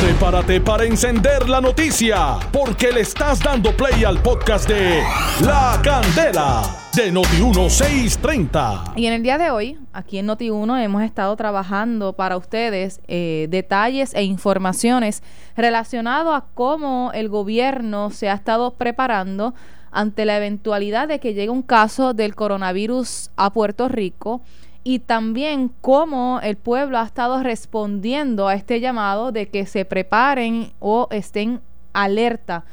Prepárate para encender la noticia, porque le estás dando play al podcast de La Candela de Noti1630. Y en el día de hoy, aquí en Noti1, hemos estado trabajando para ustedes eh, detalles e informaciones relacionados a cómo el gobierno se ha estado preparando ante la eventualidad de que llegue un caso del coronavirus a Puerto Rico y también cómo el pueblo ha estado respondiendo a este llamado de que se preparen o estén alerta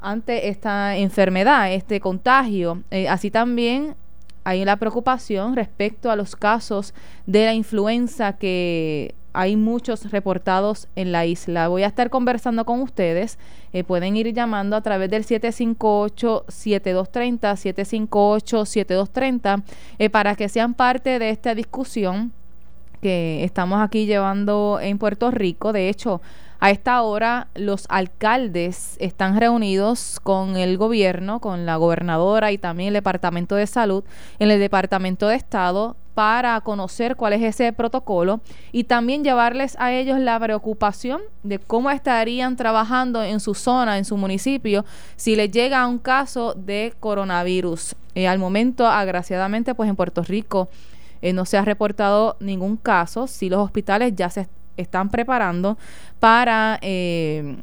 ante esta enfermedad, este contagio. Eh, así también hay la preocupación respecto a los casos de la influenza que hay muchos reportados en la isla. Voy a estar conversando con ustedes. Eh, pueden ir llamando a través del 758-7230, 758-7230, eh, para que sean parte de esta discusión que estamos aquí llevando en Puerto Rico. De hecho, a esta hora los alcaldes están reunidos con el gobierno, con la gobernadora y también el Departamento de Salud en el Departamento de Estado para conocer cuál es ese protocolo y también llevarles a ellos la preocupación de cómo estarían trabajando en su zona, en su municipio, si les llega un caso de coronavirus. Eh, al momento, agraciadamente, pues en Puerto Rico eh, no se ha reportado ningún caso, si los hospitales ya se están preparando para eh,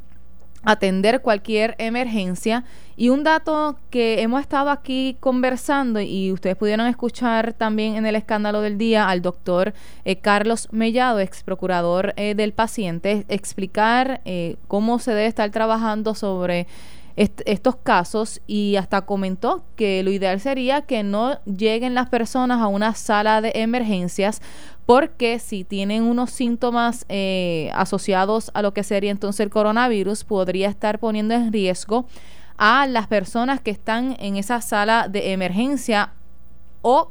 atender cualquier emergencia. Y un dato que hemos estado aquí conversando y ustedes pudieron escuchar también en el escándalo del día al doctor eh, Carlos Mellado, ex procurador eh, del paciente, explicar cómo se debe estar trabajando sobre estos casos y hasta comentó que lo ideal sería que no lleguen las personas a una sala de emergencias porque si tienen unos síntomas eh, asociados a lo que sería entonces el coronavirus, podría estar poniendo en riesgo a las personas que están en esa sala de emergencia o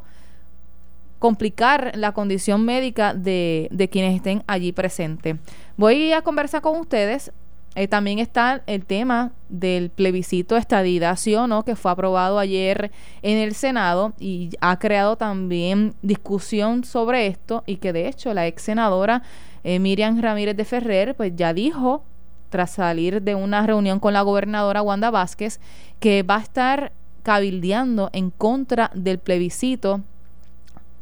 complicar la condición médica de, de quienes estén allí presentes. Voy a conversar con ustedes eh, también está el tema del plebiscito estadidad, sí no, que fue aprobado ayer en el Senado y ha creado también discusión sobre esto y que de hecho la ex senadora eh, Miriam Ramírez de Ferrer pues ya dijo tras salir de una reunión con la gobernadora Wanda Vázquez que va a estar cabildeando en contra del plebiscito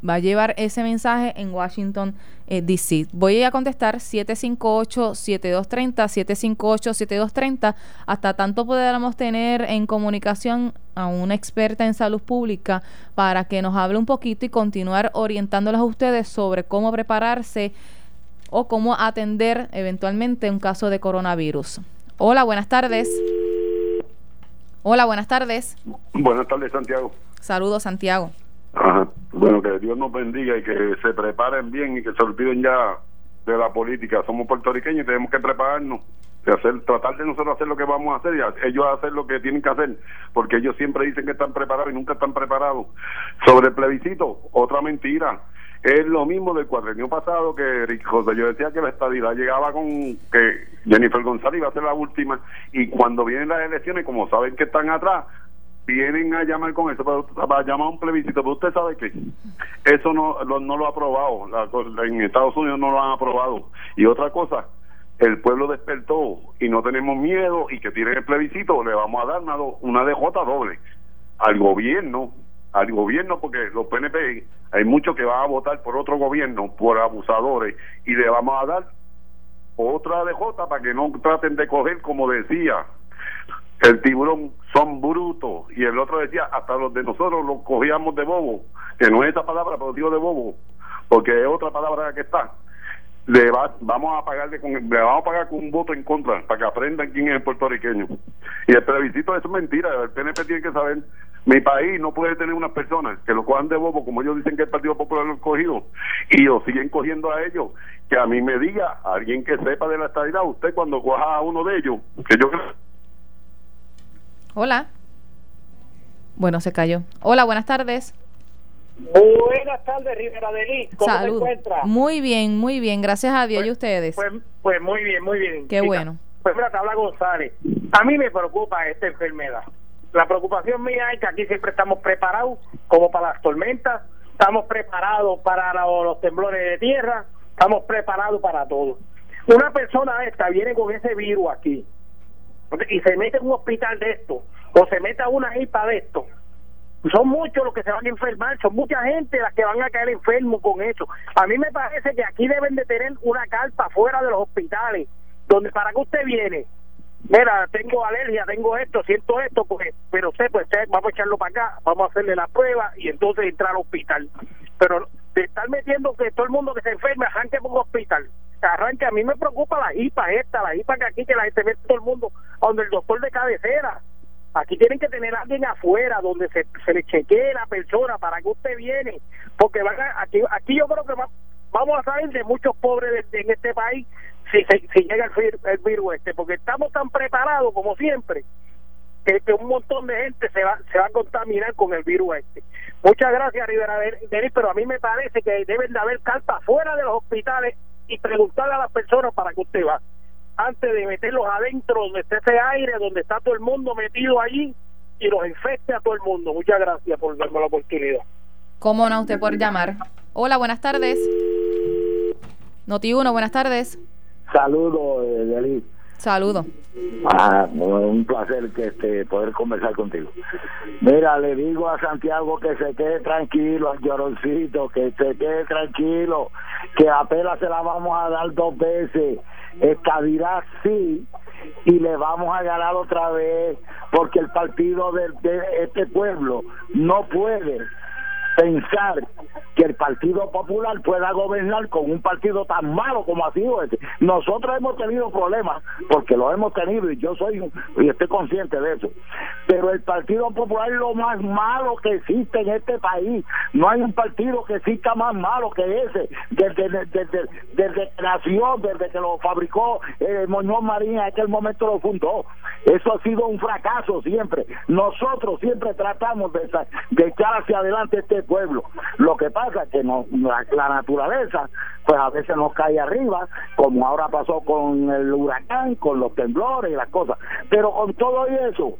va a llevar ese mensaje en Washington, eh, D.C. Voy a contestar 758-7230, 758-7230, hasta tanto podamos tener en comunicación a una experta en salud pública para que nos hable un poquito y continuar orientándolos a ustedes sobre cómo prepararse o cómo atender eventualmente un caso de coronavirus. Hola, buenas tardes. Hola, buenas tardes. Buenas tardes, Santiago. Saludos, Santiago. Bueno, que Dios nos bendiga y que se preparen bien y que se olviden ya de la política. Somos puertorriqueños y tenemos que prepararnos de hacer, tratar de nosotros hacer lo que vamos a hacer y ellos hacer lo que tienen que hacer, porque ellos siempre dicen que están preparados y nunca están preparados. Sobre el plebiscito, otra mentira. Es lo mismo del cuadrenio pasado que José yo decía que la estadidad llegaba con que Jennifer González iba a ser la última y cuando vienen las elecciones, como saben que están atrás, vienen a llamar con eso, para, llamar un plebiscito, pero usted sabe que eso no lo, no lo ha aprobado, en Estados Unidos no lo han aprobado. Y otra cosa, el pueblo despertó y no tenemos miedo y que tienen el plebiscito, le vamos a dar una, una DJ doble al gobierno, al gobierno porque los PNP hay muchos que van a votar por otro gobierno, por abusadores, y le vamos a dar otra DJ para que no traten de coger como decía el tiburón son brutos. Y el otro decía hasta los de nosotros los cogíamos de bobo que no es esa palabra pero digo de bobo porque es otra palabra que está. Le vamos a pagarle con, le vamos a pagar con un voto en contra para que aprendan quién es el puertorriqueño. Y el plebiscito es mentira el PNP tiene que saber. Mi país no puede tener unas personas que lo cojan de bobo como ellos dicen que el Partido Popular lo ha cogido y lo siguen cogiendo a ellos. Que a mí me diga alguien que sepa de la estabilidad usted cuando coja a uno de ellos que yo creo Hola. Bueno, se cayó. Hola, buenas tardes. Buenas tardes, Rivera de ¿Cómo se encuentra? Muy bien, muy bien. Gracias a Dios y pues, ustedes. Pues, pues, muy bien, muy bien. Qué bueno. Pues mira, te habla González. A mí me preocupa esta enfermedad. La preocupación mía es que aquí siempre estamos preparados como para las tormentas, estamos preparados para los temblores de tierra, estamos preparados para todo. una persona esta viene con ese virus aquí y se mete en un hospital de esto o se mete a una hipa de esto son muchos los que se van a enfermar, son mucha gente las que van a caer enfermos con eso. A mí me parece que aquí deben de tener una carpa fuera de los hospitales, donde para que usted viene, mira, tengo alergia, tengo esto, siento esto, pues, pero usted, pues, vamos a echarlo para acá, vamos a hacerle la prueba y entonces entrar al hospital. Pero de estar metiendo que todo el mundo que se enferme arranque por un hospital, arranque, a mí me preocupa la hipa esta, la hipa que aquí que la gente mete todo el mundo, donde el doctor de cabecera Aquí tienen que tener a alguien afuera donde se, se le chequee la persona para que usted viene, porque van aquí, aquí yo creo que vamos a salir de muchos pobres en este país si, si llega el, virus este, porque estamos tan preparados como siempre que, un montón de gente se va, se va a contaminar con el virus este. Muchas gracias, Rivera Denis, pero a mí me parece que deben de haber cartas fuera de los hospitales y preguntarle a las personas para que usted va antes de meterlos adentro donde está ese aire, donde está todo el mundo metido allí y los infecte a todo el mundo. Muchas gracias por darme la oportunidad. ¿Cómo no? Usted por llamar. Hola, buenas tardes. Noti 1, buenas tardes. Saludos, Delis. Saludos. Ah, un placer que este, poder conversar contigo. Mira, le digo a Santiago que se quede tranquilo, al lloroncito, que se quede tranquilo, que apenas se la vamos a dar dos veces estabilidad sí y le vamos a ganar otra vez porque el partido de, de este pueblo no puede pensar que el Partido Popular pueda gobernar con un partido tan malo como ha sido este. Nosotros hemos tenido problemas, porque lo hemos tenido y yo soy y estoy consciente de eso. Pero el Partido Popular es lo más malo que existe en este país. No hay un partido que exista más malo que ese. Desde, desde, desde que nació, desde que lo fabricó eh, Muñoz Marín, en aquel momento lo fundó. Eso ha sido un fracaso siempre. Nosotros siempre tratamos de, de echar hacia adelante este pueblo. Lo que pasa es que no, la, naturaleza, pues a veces nos cae arriba, como ahora pasó con el huracán, con los temblores y las cosas. Pero con todo eso,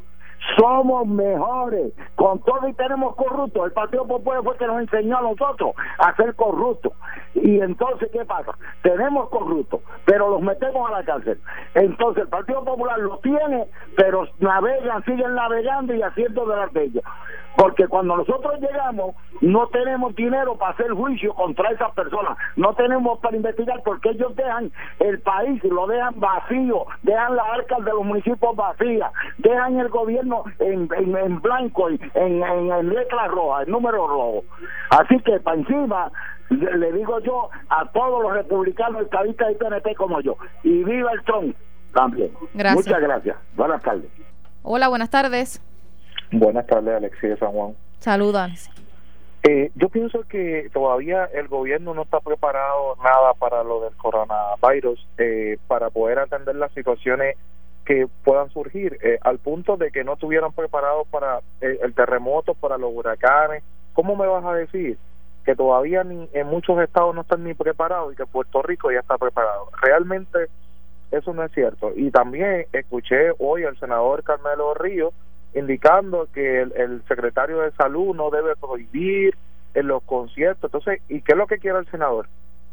somos mejores. Con todo y tenemos corruptos. El Partido Popular fue el que nos enseñó a nosotros a ser corruptos. Y entonces, ¿qué pasa? Tenemos corruptos, pero los metemos a la cárcel. Entonces, el Partido Popular los tiene, pero navegan, siguen navegando y haciendo de las de ellos. Porque cuando nosotros llegamos, no tenemos dinero para hacer juicio contra esas personas. No tenemos para investigar porque ellos dejan el país, lo dejan vacío, dejan las arcas de los municipios vacías, dejan el gobierno en, en, blanco, en, en, en letras rojas, en número rojo. Así que para encima le digo yo a todos los republicanos, estadistas y PNP como yo. Y viva el Trump también. Muchas gracias. Buenas tardes. Hola, buenas tardes. Buenas tardes, Alexis de San Juan. Saludos. Eh, yo pienso que todavía el gobierno no está preparado nada para lo del coronavirus, eh, para poder atender las situaciones que puedan surgir, eh, al punto de que no estuvieran preparados para eh, el terremoto, para los huracanes. ¿Cómo me vas a decir que todavía ni en muchos estados no están ni preparados y que Puerto Rico ya está preparado? Realmente eso no es cierto. Y también escuché hoy al senador Carmelo Ríos indicando que el, secretario de salud no debe prohibir en los conciertos. Entonces, ¿y qué es lo que quiere el senador?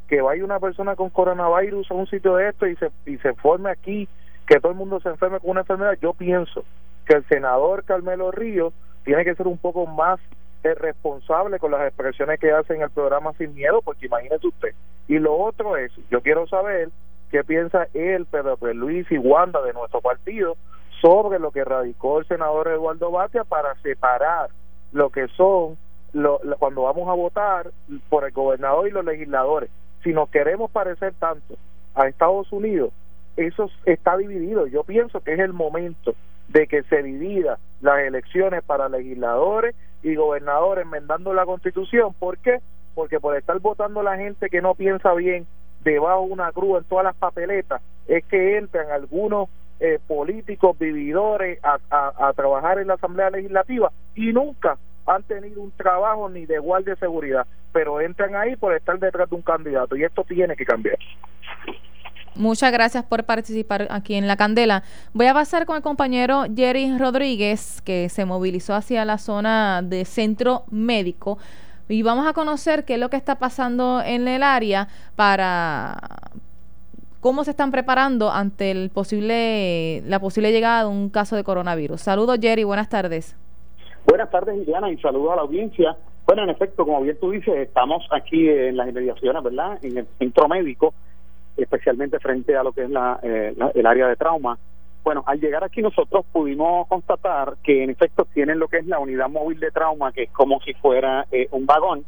Que vaya una persona con coronavirus a un sitio de esto y se, y se forme aquí, que todo el mundo se enferme con una enfermedad. Yo pienso que el senador Carmelo Ríos tiene que ser un poco más eh, responsable con las expresiones que hace en el programa Sin Miedo, porque imagínese usted. Y lo otro es, yo quiero saber qué piensa él, Pedro Luis y Wanda de nuestro partido sobre lo que radicó el senador Eduardo Batia para separar lo que son lo, cuando vamos a votar por el gobernador y los legisladores. Si nos queremos parecer tanto a Estados Unidos, eso está dividido. Yo pienso que es el momento de que se divida las elecciones para legisladores y gobernadores enmendando la constitución. ¿Por qué? Porque por estar votando la gente que no piensa bien debajo de una cruz en todas las papeletas, es que entran algunos eh, políticos vividores a, a, trabajar en la Asamblea Legislativa y nunca han tenido un trabajo ni de guardia de seguridad, pero entran ahí por estar detrás de un candidato y esto tiene que cambiar. Muchas gracias por participar aquí en La Candela. Voy a pasar con el compañero Jerry Rodríguez, que se movilizó hacia la zona de centro médico. Y vamos a conocer qué es lo que está pasando en el área para cómo se están preparando ante el posible, la posible llegada de un caso de coronavirus. Saludos, Jerry, buenas tardes. Buenas tardes, Liliana, y saludos a la audiencia. Bueno, en efecto, como bien tú dices, estamos aquí en las inmediaciones, ¿verdad? En el centro médico, especialmente frente a lo que es la, eh, el área de trauma. Bueno, al llegar aquí nosotros pudimos constatar que en efecto tienen lo que es la unidad móvil de trauma, que es como si fuera eh, un vagón.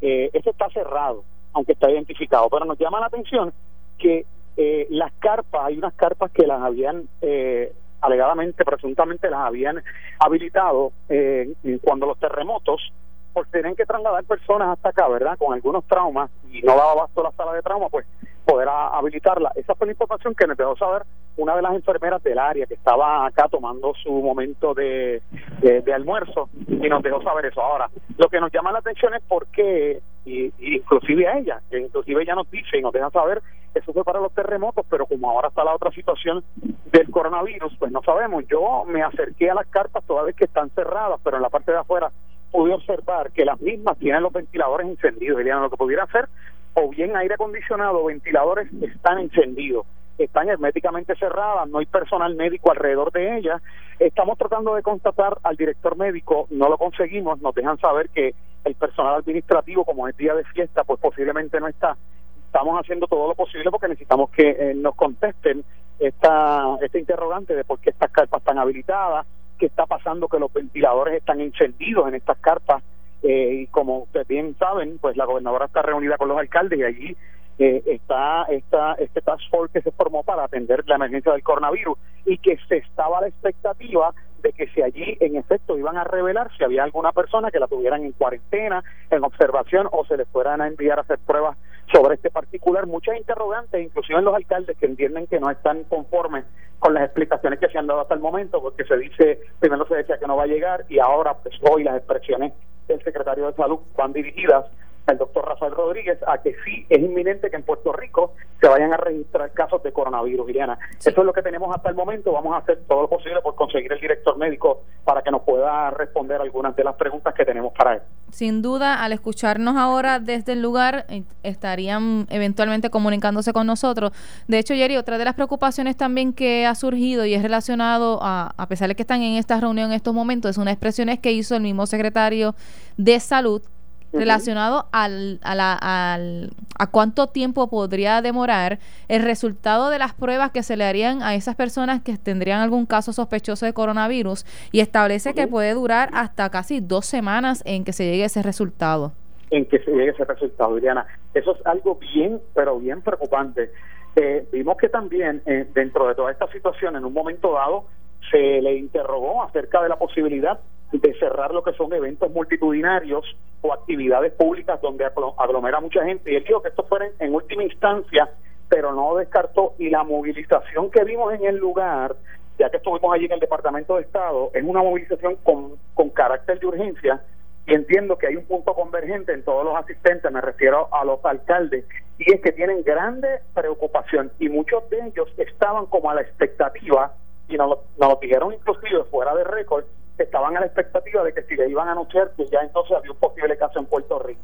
Eh, eso está cerrado, aunque está identificado, pero nos llama la atención que eh, las carpas, hay unas carpas que las habían eh, alegadamente, presuntamente las habían habilitado eh, cuando los terremotos, por tener que trasladar personas hasta acá, ¿verdad? Con algunos traumas y no daba abasto la sala de trauma, pues poder habilitarla. Esa fue la información que nos dejó saber una de las enfermeras del área que estaba acá tomando su momento de, de, almuerzo y nos dejó saber eso. Ahora, lo que nos llama la atención es por qué, inclusive a ella, que inclusive ella nos dice y nos deja saber, eso fue para los terremotos, pero como ahora está la otra situación del coronavirus, pues no sabemos. Yo me acerqué a las carpas toda vez que están cerradas, pero en la parte de afuera pude observar que las mismas tienen los ventiladores encendidos. Eliana, lo que pudiera hacer o bien aire acondicionado ventiladores están encendidos, están herméticamente cerradas, no hay personal médico alrededor de ellas. Estamos tratando de constatar al director médico, no lo conseguimos, nos dejan saber que el personal administrativo, como es día de fiesta, pues posiblemente no está. Estamos haciendo todo lo posible porque necesitamos que eh, nos contesten esta, este interrogante de por qué estas carpas están habilitadas, qué está pasando que los ventiladores están encendidos en estas carpas eh, y como ustedes bien saben, pues la gobernadora está reunida con los alcaldes y allí eh, está esta, este task force que se formó para atender la emergencia del coronavirus y que se estaba la expectativa de que si allí en efecto iban a revelar si había alguna persona que la tuvieran en cuarentena, en observación o se les fueran a enviar a hacer pruebas sobre este particular. Muchas interrogantes, inclusive en los alcaldes que entienden que no están conformes con las explicaciones que se han dado hasta el momento, porque se dice, primero se decía que no va a llegar y ahora pues hoy las expresiones del secretario de Salud van dirigidas al doctor Rafael Rodríguez a que sí es inminente que en Puerto Rico se vayan a registrar casos de coronavirus, Liliana. Eso es lo que tenemos hasta el momento. Vamos a hacer todo lo posible por conseguir el director médico para que nos pueda responder algunas de las preguntas que tenemos para él. Sin duda, al escucharnos ahora desde el lugar, eh, estarían eventualmente comunicándose con nosotros. De hecho, Jerry, otra de las preocupaciones también que ha surgido y es relacionado a, a pesar de que están en esta reunión en estos momentos, es una expresión que hizo el mismo secretario de Salud relacionado al, a, la, al, a cuánto tiempo podría demorar el resultado de las pruebas que se le harían a esas personas que tendrían algún caso sospechoso de coronavirus y establece que puede durar hasta casi dos semanas en que se llegue ese resultado. En que se llegue ese resultado, Diana. Eso es algo bien, pero bien preocupante. Eh, vimos que también eh, dentro de toda esta situación, en un momento dado, se le interrogó acerca de la posibilidad de cerrar lo que son eventos multitudinarios o actividades públicas donde aglomera mucha gente. Y él dijo que esto fuera en última instancia, pero no descartó. Y la movilización que vimos en el lugar, ya que estuvimos allí en el Departamento de Estado, es una movilización con, con carácter de urgencia. Y entiendo que hay un punto convergente en todos los asistentes, me refiero a los alcaldes, y es que tienen grande preocupación y muchos de ellos estaban como a la expectativa, y nos, nos lo dijeron inclusive fuera de récord, estaban a la expectativa de que si le iban a anunciar que ya entonces había un posible caso en Puerto Rico.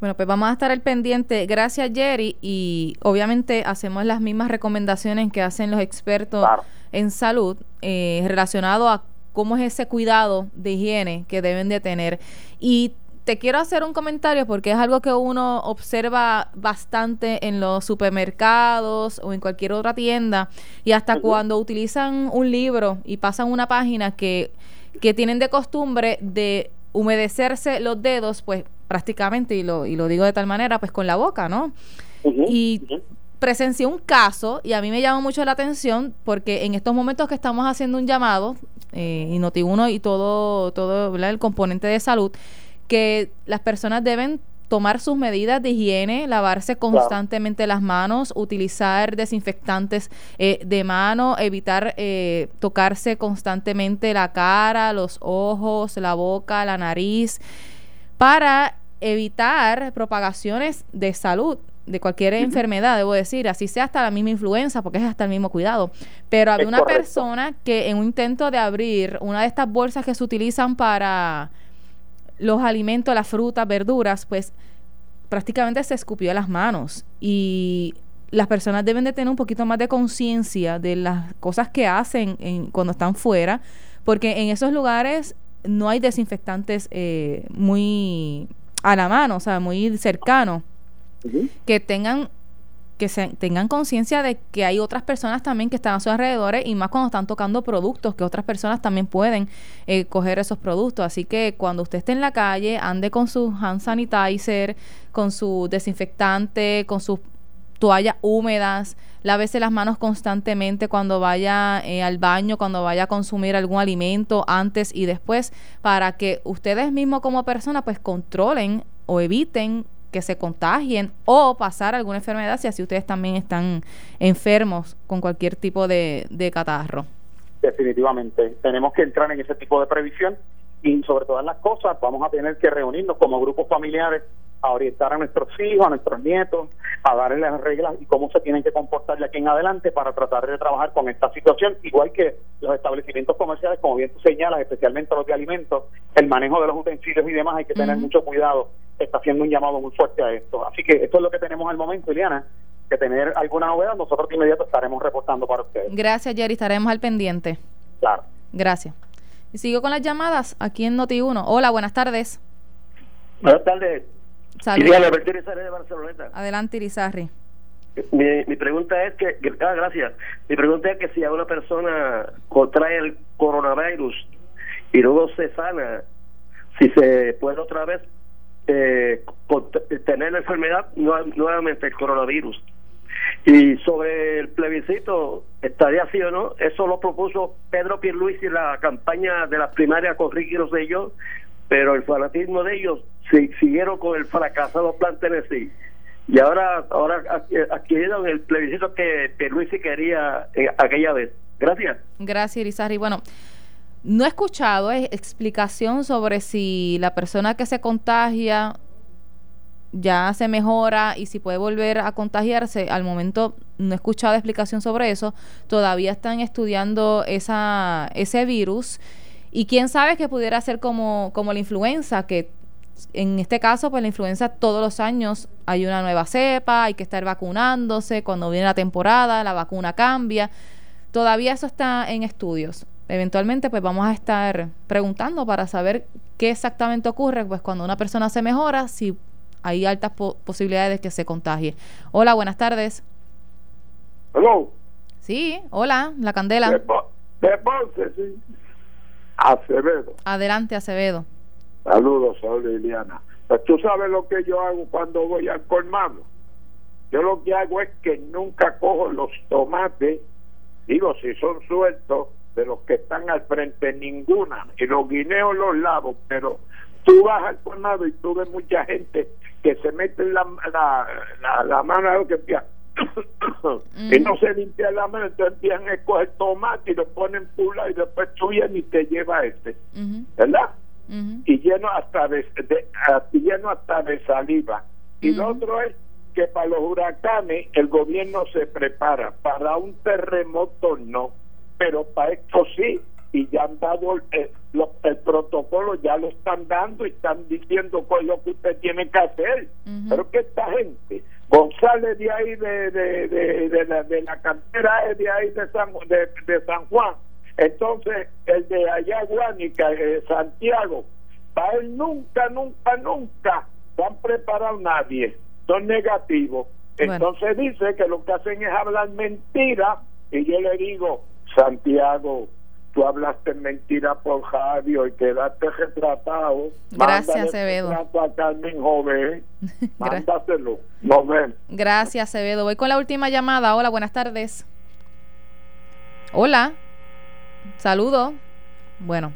Bueno, pues vamos a estar al pendiente. Gracias, Jerry. Y obviamente hacemos las mismas recomendaciones que hacen los expertos en salud eh, relacionado a cómo es ese cuidado de higiene que deben de tener. Y te quiero hacer un comentario porque es algo que uno observa bastante en los supermercados o en cualquier otra tienda y hasta cuando utilizan un libro y pasan una página que, que tienen de costumbre de humedecerse los dedos, pues prácticamente, y lo, y lo digo de tal manera, pues con la boca, ¿no? y presencié un caso y a mí me llama mucho la atención porque en estos momentos que estamos haciendo un llamado, eh, y Noti1 y todo, todo el componente de salud, que las personas deben tomar sus medidas de higiene, lavarse constantemente las manos, utilizar desinfectantes eh, de mano, evitar eh, tocarse constantemente la cara, los ojos, la boca, la nariz, para evitar propagaciones de salud de cualquier enfermedad, debo decir, así sea hasta la misma influenza, porque es hasta el mismo cuidado. Pero había una persona que en un intento de abrir una de estas bolsas que se utilizan para los alimentos, las frutas, verduras, pues prácticamente se escupió las manos. Y las personas deben de tener un poquito más de conciencia de las cosas que hacen en, cuando están fuera, porque en esos lugares no hay desinfectantes eh, muy a la mano, o sea, muy cercanos, que tengan que se, tengan conciencia de que hay otras personas también que están a sus alrededores y más cuando están tocando productos, que otras personas también pueden eh, coger esos productos. Así que cuando usted esté en la calle, ande con su hand sanitizer, con su desinfectante, con sus toallas húmedas, lávese las manos constantemente cuando vaya eh, al baño, cuando vaya a consumir algún alimento antes y después, para que ustedes mismos como personas pues controlen o eviten que se contagien o pasar alguna enfermedad si así ustedes también están enfermos con cualquier tipo de, de catarro. Definitivamente, tenemos que entrar en ese tipo de previsión y sobre todas las cosas vamos a tener que reunirnos como grupos familiares a orientar a nuestros hijos, a nuestros nietos, a darles las reglas y cómo se tienen que comportar de aquí en adelante para tratar de trabajar con esta situación, igual que los establecimientos comerciales, como bien tú señalas, especialmente los de alimentos, el manejo de los utensilios y demás, hay que tener mucho cuidado, está haciendo un llamado muy fuerte a esto. Así que esto es lo que tenemos al momento, Iliana, que tener alguna novedad, nosotros de inmediato estaremos reportando para ustedes. Gracias, Jerry, estaremos al pendiente. Claro. Gracias. Y sigo con las llamadas aquí en Noti1. Hola, buenas tardes. Buenas tardes. Saludos. Adelante, Irizarri. Mi, mi pregunta es que, ah, gracias. Mi pregunta es que si a una persona contrae el coronavirus y luego se sana, si se puede otra vez eh, tener la enfermedad nuevamente el coronavirus. Y sobre el plebiscito, ¿estaría así o no? Eso lo propuso Pedro Pierluisi en la campaña de las primarias con Ricky Rosselló, pero el fanatismo de ellos siguieron con el fracasado plan Tennessee. Y ahora ahora adquirieron el plebiscito que Pierluisi quería eh, aquella vez. Gracias. Gracias, Irizarry. Bueno, no he escuchado explicación sobre si la persona que se contagia ya se mejora y si puede volver a contagiarse. Al momento no he escuchado explicación sobre eso. Todavía están estudiando esa, ese virus. Y quién sabe que pudiera ser como, como la influenza, que en este caso, pues la influenza todos los años hay una nueva cepa, hay que estar vacunándose, cuando viene la temporada, la vacuna cambia. Todavía eso está en estudios. Eventualmente, pues vamos a estar preguntando para saber qué exactamente ocurre, pues cuando una persona se mejora, si hay altas posibilidades de que se contagie. Hola, buenas tardes. Hello. Sí, hola, la candela. De, Ponce, sí. Acevedo. Adelante, Acevedo. Saludos, soy Liliana. Pues tú sabes lo que yo hago cuando voy al colmado. Yo lo que hago es que nunca cojo los tomates, digo, si son sueltos, de los que están al frente, ninguna. Y los guineos los lavo, pero tú vas al colmado y tú ves mucha gente que se mete la, la, la, mano a lo que empieza y no se limpia la mano, entonces empiezan a escoger tomate y lo ponen pula y después tú vienes y te lleva este, ¿verdad? Y lleno hasta de, lleno hasta de saliva. Y lo otro es que para los huracanes el gobierno se prepara, para un terremoto no, pero para esto sí, y ya han dado el, el protocolo, ya lo están dando y están diciendo cuál es lo que usted tiene que hacer. Pero que esta gente, González de ahí de, de, de, la, de la cantera es de ahí de San, de, San Juan, entonces el de allá Guánica, de Santiago, para él nunca, nunca, nunca se han preparado nadie, son negativos. Entonces dice que lo que hacen es hablar mentira y yo le digo, Santiago, tú hablaste mentira por Javier y quedaste retratado. Gracias, Acevedo. a Carmen Joven. Mándaselo. Nos vemos. Gracias, Acevedo. Voy con la última llamada. Hola, buenas tardes. Hola. Saludo. Bueno.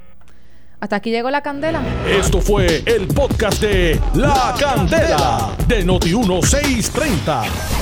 Hasta aquí llegó la candela. Esto fue el podcast de La Candela de Noti1630.